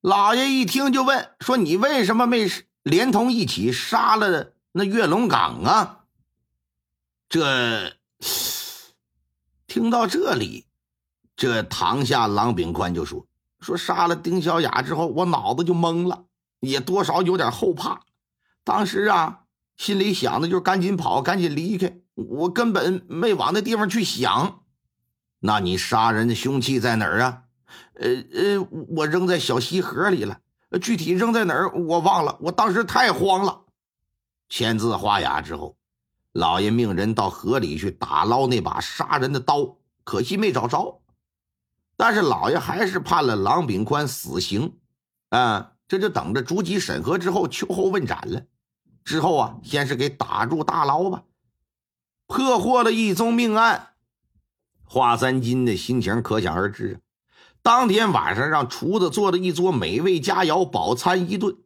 老爷一听就问说：“你为什么没连同一起杀了那岳龙岗啊？”这听到这里，这堂下郎炳宽就说：“说杀了丁小雅之后，我脑子就懵了，也多少有点后怕。当时啊，心里想的就是赶紧跑，赶紧离开，我根本没往那地方去想。那你杀人的凶器在哪儿啊？”呃呃，我扔在小溪河里了，具体扔在哪儿我忘了。我当时太慌了。签字画押之后，老爷命人到河里去打捞那把杀人的刀，可惜没找着。但是老爷还是判了郎炳宽死刑，啊，这就等着逐级审核之后秋后问斩了。之后啊，先是给打入大牢吧，破获了一宗命案。华三金的心情可想而知啊。当天晚上，让厨子做了一桌美味佳肴，饱餐一顿。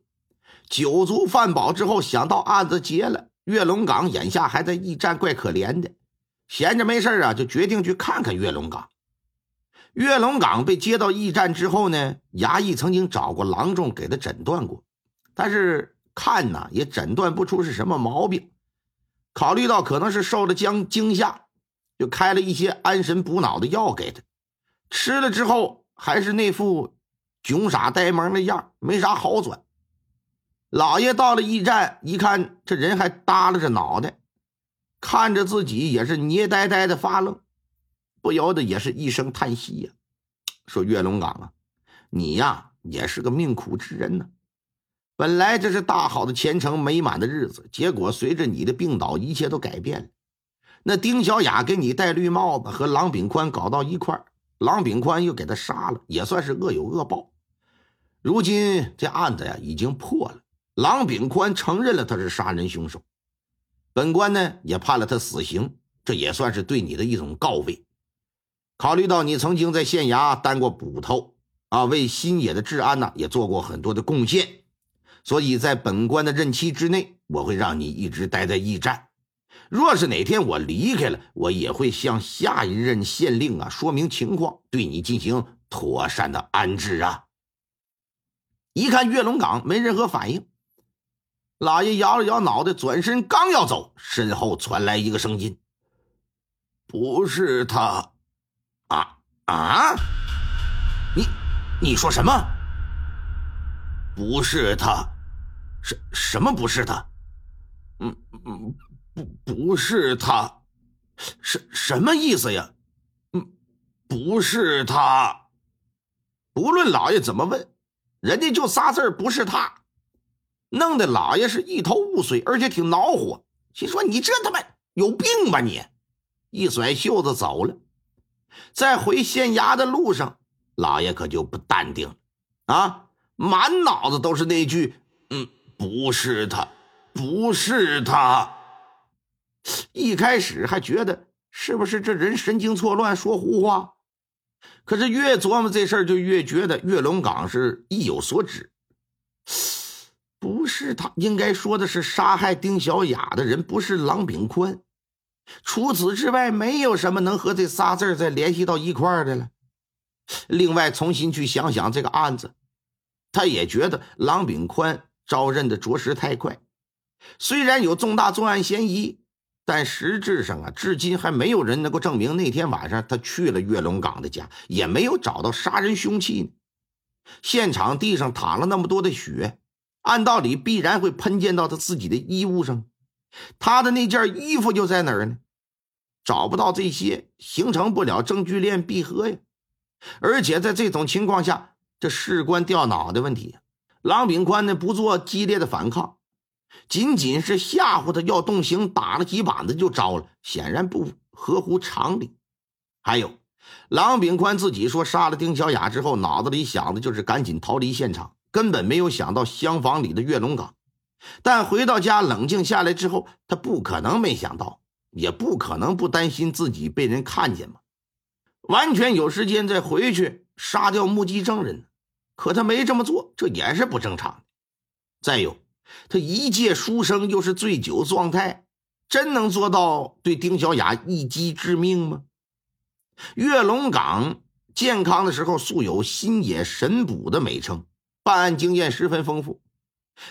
酒足饭饱之后，想到案子结了，岳龙岗眼下还在驿站，怪可怜的。闲着没事啊，就决定去看看岳龙岗。岳龙岗被接到驿站之后呢，衙役曾经找过郎中给他诊断过，但是看呢也诊断不出是什么毛病。考虑到可能是受了惊惊吓，就开了一些安神补脑的药给他，吃了之后。还是那副囧傻呆萌的样没啥好转。老爷到了驿站，一看这人还耷拉着脑袋，看着自己也是捏呆呆的发愣，不由得也是一声叹息呀，说：“岳龙岗啊，你呀也是个命苦之人呢。本来这是大好的前程美满的日子，结果随着你的病倒，一切都改变了。那丁小雅给你戴绿帽子，和郎炳宽搞到一块儿。”郎炳宽又给他杀了，也算是恶有恶报。如今这案子呀已经破了，郎炳宽承认了他是杀人凶手，本官呢也判了他死刑，这也算是对你的一种告慰。考虑到你曾经在县衙当过捕头啊，为新野的治安呢也做过很多的贡献，所以在本官的任期之内，我会让你一直待在驿站。若是哪天我离开了，我也会向下一任县令啊说明情况，对你进行妥善的安置啊。一看岳龙岗没任何反应，老爷摇了摇脑袋，转身刚要走，身后传来一个声音：“不是他，啊啊！你你说什么？不是他？什什么不是他？嗯嗯。”不，不是他，什什么意思呀？嗯，不是他。不论老爷怎么问，人家就仨字不是他，弄得老爷是一头雾水，而且挺恼火，心说你这他妈有病吧你！一甩袖子走了。在回县衙的路上，老爷可就不淡定了啊，满脑子都是那句：“嗯，不是他，不是他。”一开始还觉得是不是这人神经错乱说胡话，可是越琢磨这事儿，就越觉得岳龙岗是意有所指。不是他，应该说的是杀害丁小雅的人不是郎炳宽。除此之外，没有什么能和这仨字再联系到一块儿的了。另外，重新去想想这个案子，他也觉得郎炳宽招认的着实太快，虽然有重大作案嫌疑。但实质上啊，至今还没有人能够证明那天晚上他去了岳龙岗的家，也没有找到杀人凶器呢。现场地上淌了那么多的血，按道理必然会喷溅到他自己的衣物上，他的那件衣服就在哪儿呢？找不到这些，形成不了证据链闭合呀。而且在这种情况下，这事关掉脑袋问题，郎炳宽呢不做激烈的反抗。仅仅是吓唬他要动刑，打了几板子就招了，显然不合乎常理。还有，郎炳宽自己说，杀了丁小雅之后，脑子里想的就是赶紧逃离现场，根本没有想到厢房里的岳龙岗。但回到家冷静下来之后，他不可能没想到，也不可能不担心自己被人看见嘛。完全有时间再回去杀掉目击证人，可他没这么做，这也是不正常的。再有。他一介书生，又是醉酒状态，真能做到对丁小雅一击致命吗？岳龙岗健康的时候素有“新野神捕”的美称，办案经验十分丰富，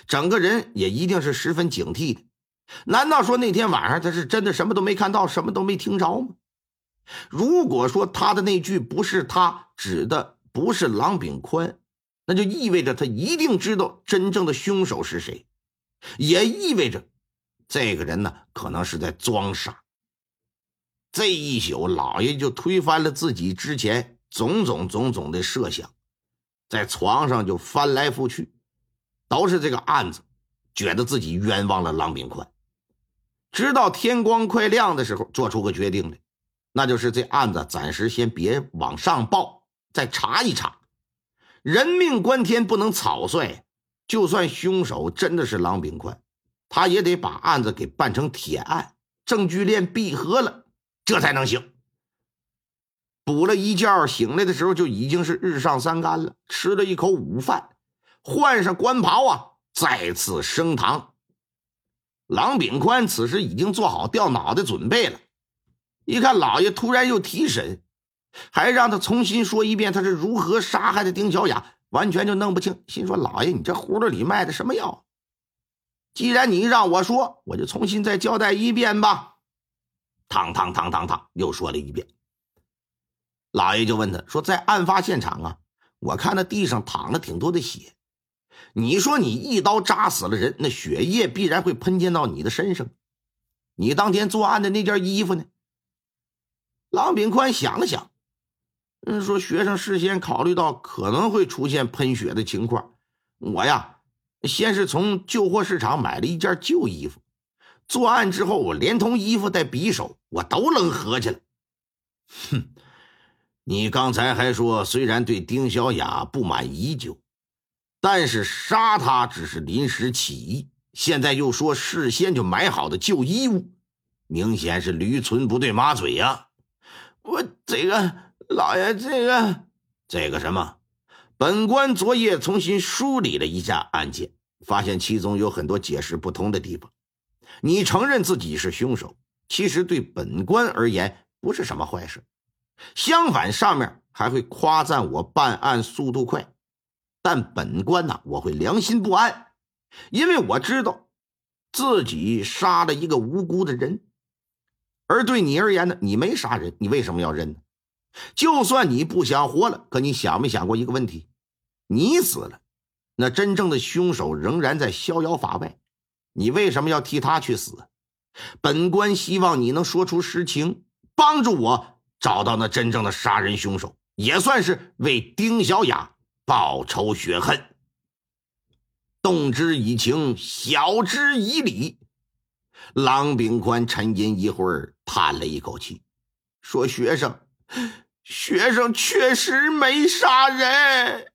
整个人也一定是十分警惕的。难道说那天晚上他是真的什么都没看到，什么都没听着吗？如果说他的那句不是他指的不是郎炳宽，那就意味着他一定知道真正的凶手是谁，也意味着这个人呢可能是在装傻。这一宿，老爷就推翻了自己之前种种种种的设想，在床上就翻来覆去，都是这个案子，觉得自己冤枉了郎炳宽。直到天光快亮的时候，做出个决定来。那就是这案子暂时先别往上报，再查一查。人命关天，不能草率。就算凶手真的是郎炳宽，他也得把案子给办成铁案，证据链闭合了，这才能行。补了一觉，醒来的时候就已经是日上三竿了。吃了一口午饭，换上官袍啊，再次升堂。郎炳宽此时已经做好掉脑袋准备了。一看老爷突然又提审，还让他重新说一遍他是如何杀害的丁小雅，完全就弄不清。心说：“老爷，你这葫芦里卖的什么药？既然你让我说，我就重新再交代一遍吧。”汤汤汤汤汤，又说了一遍。老爷就问他说：“在案发现场啊，我看那地上淌了挺多的血，你说你一刀扎死了人，那血液必然会喷溅到你的身上。你当天作案的那件衣服呢？”郎炳宽想了想，嗯说：“学生事先考虑到可能会出现喷血的情况，我呀，先是从旧货市场买了一件旧衣服。作案之后，我连同衣服带匕首，我都扔河去了。”哼，你刚才还说，虽然对丁小雅不满已久，但是杀她只是临时起意，现在又说事先就买好的旧衣物，明显是驴唇不对马嘴呀。我这个老爷，这个这个什么，本官昨夜重新梳理了一下案件，发现其中有很多解释不通的地方。你承认自己是凶手，其实对本官而言不是什么坏事，相反，上面还会夸赞我办案速度快。但本官呢，我会良心不安，因为我知道自己杀了一个无辜的人。而对你而言呢？你没杀人，你为什么要认呢？就算你不想活了，可你想没想过一个问题？你死了，那真正的凶手仍然在逍遥法外，你为什么要替他去死？本官希望你能说出实情，帮助我找到那真正的杀人凶手，也算是为丁小雅报仇雪恨。动之以情，晓之以理。郎炳宽沉吟一会儿，叹了一口气，说：“学生，学生确实没杀人。”